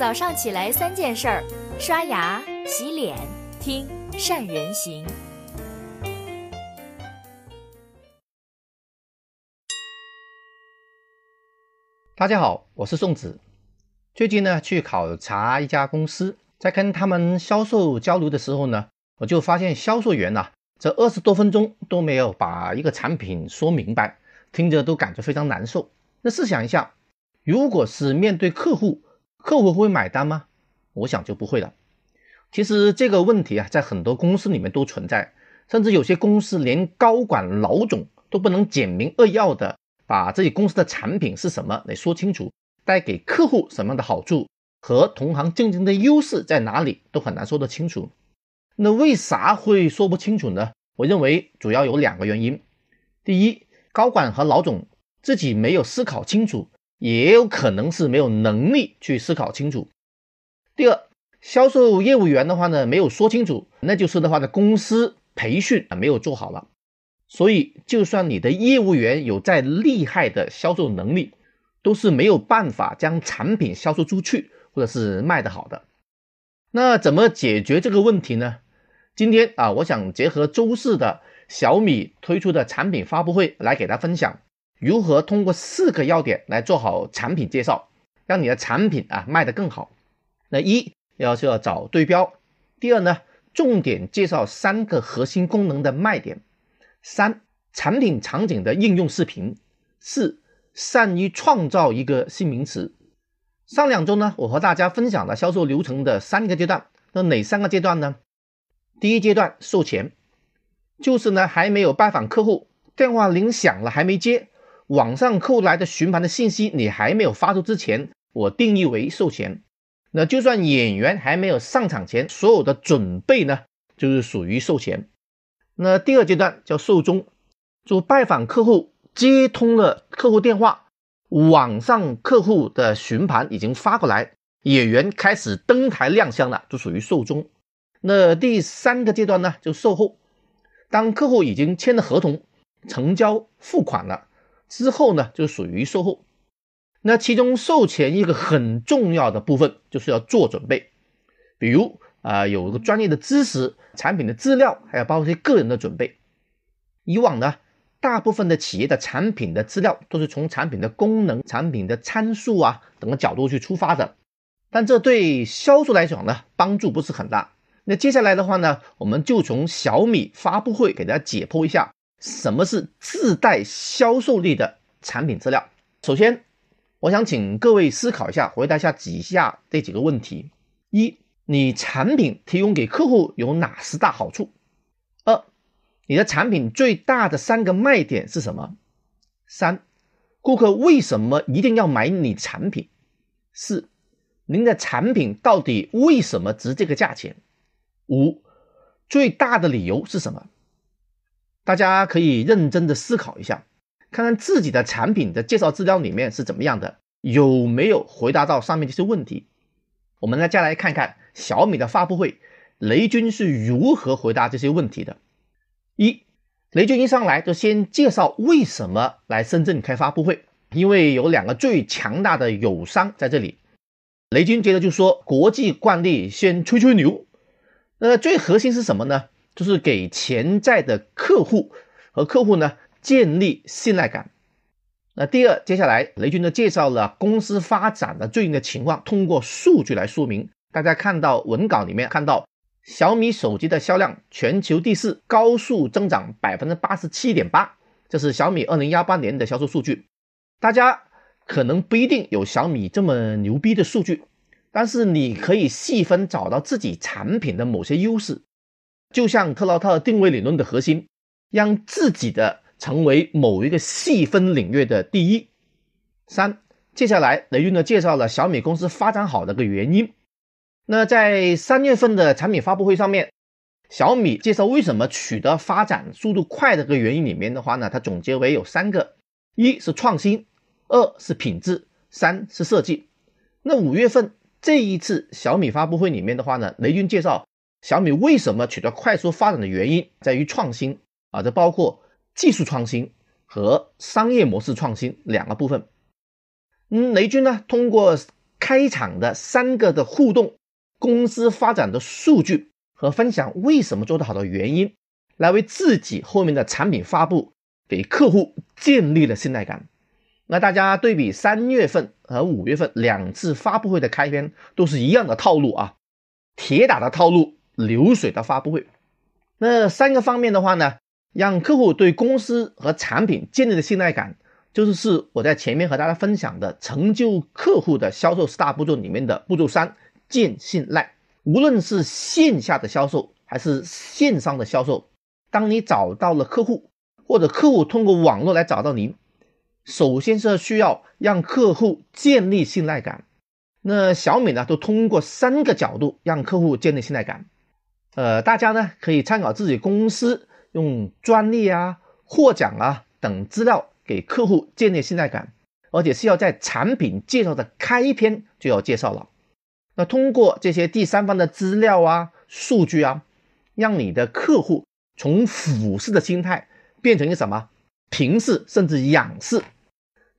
早上起来三件事儿：刷牙、洗脸、听善人行。大家好，我是宋子。最近呢，去考察一家公司，在跟他们销售交流的时候呢，我就发现销售员呐，这二十多分钟都没有把一个产品说明白，听着都感觉非常难受。那试想一下，如果是面对客户，客户会买单吗？我想就不会了。其实这个问题啊，在很多公司里面都存在，甚至有些公司连高管老总都不能简明扼要的把自己公司的产品是什么来说清楚，带给客户什么样的好处和同行竞争的优势在哪里，都很难说得清楚。那为啥会说不清楚呢？我认为主要有两个原因。第一，高管和老总自己没有思考清楚。也有可能是没有能力去思考清楚。第二，销售业务员的话呢，没有说清楚，那就是的话呢，公司培训啊没有做好了。所以，就算你的业务员有再厉害的销售能力，都是没有办法将产品销售出去，或者是卖得好的。那怎么解决这个问题呢？今天啊，我想结合周四的小米推出的产品发布会来给大家分享。如何通过四个要点来做好产品介绍，让你的产品啊卖得更好？那一要是要找对标，第二呢，重点介绍三个核心功能的卖点，三产品场景的应用视频，四善于创造一个新名词。上两周呢，我和大家分享了销售流程的三个阶段，那哪三个阶段呢？第一阶段售前，就是呢还没有拜访客户，电话铃响了还没接。网上扣来的询盘的信息你还没有发出之前，我定义为售前。那就算演员还没有上场前，所有的准备呢，就是属于售前。那第二阶段叫售中，就拜访客户，接通了客户电话，网上客户的询盘已经发过来，演员开始登台亮相了，就属于售中。那第三个阶段呢，就售后，当客户已经签了合同，成交付款了。之后呢，就属于售后。那其中售前一个很重要的部分，就是要做准备，比如啊，有一个专业的知识、产品的资料，还有包括一些个人的准备。以往呢，大部分的企业的产品的资料都是从产品的功能、产品的参数啊等个角度去出发的，但这对销售来讲呢，帮助不是很大。那接下来的话呢，我们就从小米发布会给大家解剖一下。什么是自带销售力的产品资料？首先，我想请各位思考一下，回答一下以下这几个问题：一、你产品提供给客户有哪十大好处？二、你的产品最大的三个卖点是什么？三、顾客为什么一定要买你产品？四、您的产品到底为什么值这个价钱？五、最大的理由是什么？大家可以认真的思考一下，看看自己的产品的介绍资料里面是怎么样的，有没有回答到上面这些问题？我们来再来看看小米的发布会，雷军是如何回答这些问题的。一，雷军一上来就先介绍为什么来深圳开发布会，因为有两个最强大的友商在这里。雷军接着就说，国际惯例先吹吹牛，那最核心是什么呢？就是给潜在的客户和客户呢建立信赖感。那第二，接下来雷军呢介绍了公司发展的最近的情况，通过数据来说明。大家看到文稿里面看到小米手机的销量全球第四，高速增长百分之八十七点八，这是小米二零幺八年的销售数据。大家可能不一定有小米这么牛逼的数据，但是你可以细分找到自己产品的某些优势。就像特劳特定位理论的核心，让自己的成为某一个细分领域的第一。三，接下来雷军呢介绍了小米公司发展好的个原因。那在三月份的产品发布会上面，小米介绍为什么取得发展速度快的个原因里面的话呢，它总结为有三个：一是创新，二是品质，三是设计。那五月份这一次小米发布会里面的话呢，雷军介绍。小米为什么取得快速发展的原因在于创新啊，这包括技术创新和商业模式创新两个部分。嗯，雷军呢通过开场的三个的互动，公司发展的数据和分享为什么做得好的原因，来为自己后面的产品发布给客户建立了信赖感。那大家对比三月份和五月份两次发布会的开篇都是一样的套路啊，铁打的套路，流水的发布会。那三个方面的话呢，让客户对公司和产品建立的信赖感，就是是我在前面和大家分享的成就客户的销售四大步骤里面的步骤三：建信赖。无论是线下的销售还是线上的销售，当你找到了客户，或者客户通过网络来找到您。首先是需要让客户建立信赖感，那小米呢都通过三个角度让客户建立信赖感。呃，大家呢可以参考自己公司用专利啊、获奖啊等资料给客户建立信赖感，而且是要在产品介绍的开篇就要介绍了。那通过这些第三方的资料啊、数据啊，让你的客户从俯视的心态变成一个什么？平视甚至仰视，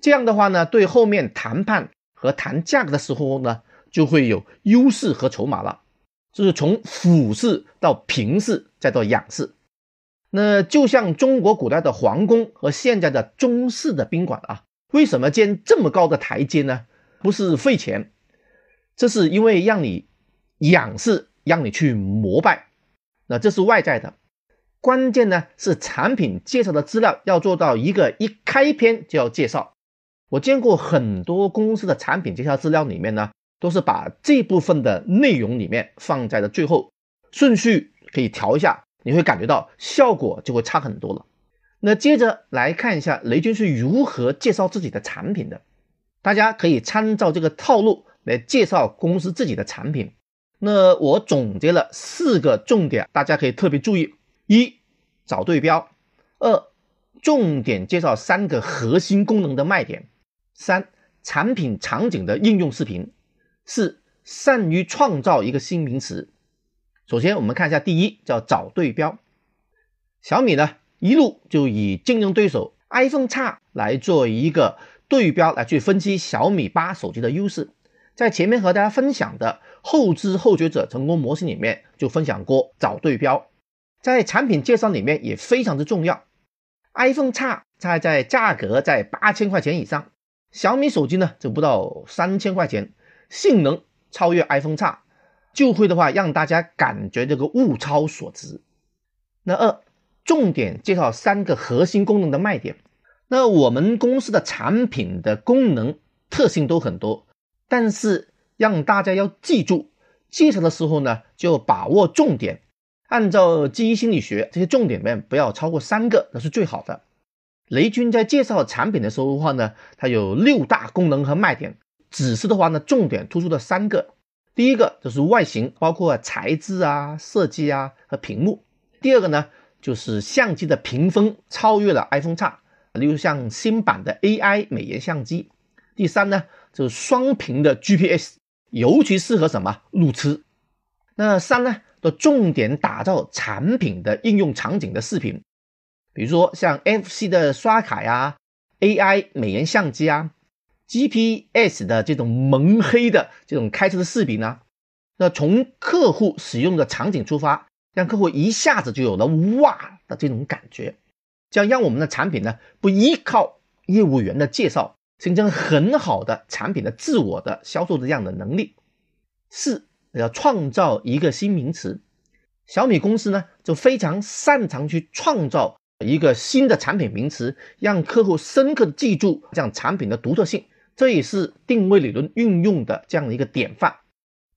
这样的话呢，对后面谈判和谈价格的时候呢，就会有优势和筹码了。就是从俯视到平视再到仰视，那就像中国古代的皇宫和现在的中式的宾馆啊，为什么建这么高的台阶呢？不是费钱，这是因为让你仰视，让你去膜拜，那这是外在的。关键呢是产品介绍的资料要做到一个一开篇就要介绍。我见过很多公司的产品介绍资料里面呢，都是把这部分的内容里面放在了最后，顺序可以调一下，你会感觉到效果就会差很多了。那接着来看一下雷军是如何介绍自己的产品的，大家可以参照这个套路来介绍公司自己的产品。那我总结了四个重点，大家可以特别注意。一找对标，二重点介绍三个核心功能的卖点，三产品场景的应用视频，四善于创造一个新名词。首先我们看一下第一，叫找对标。小米呢一路就以竞争对手 iPhone X 来做一个对标，来去分析小米八手机的优势。在前面和大家分享的后知后觉者成功模型里面就分享过找对标。在产品介绍里面也非常的重要，iPhone X 在在价格在八千块钱以上，小米手机呢就不到三千块钱，性能超越 iPhone X，就会的话让大家感觉这个物超所值。那二，重点介绍三个核心功能的卖点。那我们公司的产品的功能特性都很多，但是让大家要记住，介绍的时候呢就把握重点。按照记忆心理学，这些重点面不要超过三个，那是最好的。雷军在介绍产品的时候的话呢，它有六大功能和卖点，只是的话呢，重点突出的三个。第一个就是外形，包括材质啊、设计啊和屏幕。第二个呢，就是相机的评分超越了 iPhone X，例如像新版的 AI 美颜相机。第三呢，就是双屏的 GPS，尤其适合什么路痴。那三呢？的重点打造产品的应用场景的视频，比如说像 FC 的刷卡呀、AI 美颜相机啊、GPS 的这种蒙黑的这种开车的视频呢。那从客户使用的场景出发，让客户一下子就有了哇的这种感觉，这样让我们的产品呢不依靠业务员的介绍，形成很好的产品的自我的销售的这样的能力。四。要创造一个新名词，小米公司呢就非常擅长去创造一个新的产品名词，让客户深刻的记住这样产品的独特性。这也是定位理论运用的这样的一个典范。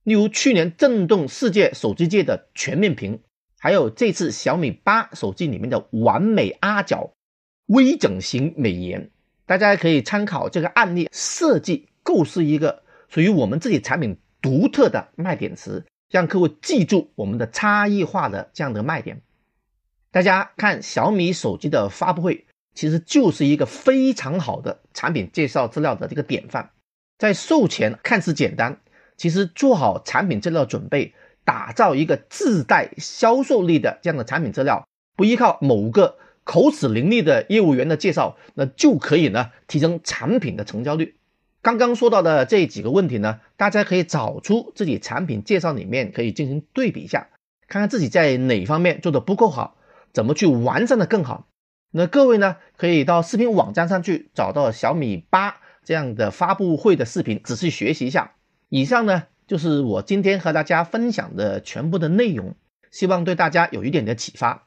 例如去年震动世界手机界的全面屏，还有这次小米八手机里面的完美阿角微整形美颜，大家可以参考这个案例设计构思一个属于我们自己产品。独特的卖点词，让客户记住我们的差异化的这样的卖点。大家看小米手机的发布会，其实就是一个非常好的产品介绍资料的这个典范。在售前看似简单，其实做好产品资料准备，打造一个自带销售力的这样的产品资料，不依靠某个口齿伶俐的业务员的介绍，那就可以呢提升产品的成交率。刚刚说到的这几个问题呢，大家可以找出自己产品介绍里面可以进行对比一下，看看自己在哪方面做的不够好，怎么去完善的更好。那各位呢，可以到视频网站上去找到小米八这样的发布会的视频，仔细学习一下。以上呢就是我今天和大家分享的全部的内容，希望对大家有一点的启发。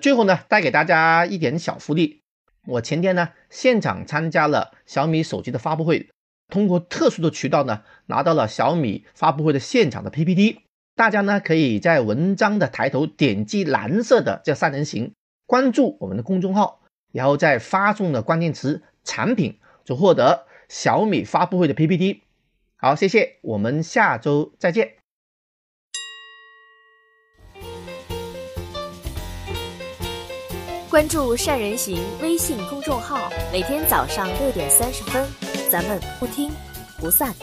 最后呢，带给大家一点小福利，我前天呢现场参加了小米手机的发布会。通过特殊的渠道呢，拿到了小米发布会的现场的 PPT。大家呢可以在文章的抬头点击蓝色的这三人行，关注我们的公众号，然后再发送的关键词“产品”，就获得小米发布会的 PPT。好，谢谢，我们下周再见。关注善人行微信公众号，每天早上六点三十分。咱们不听不散。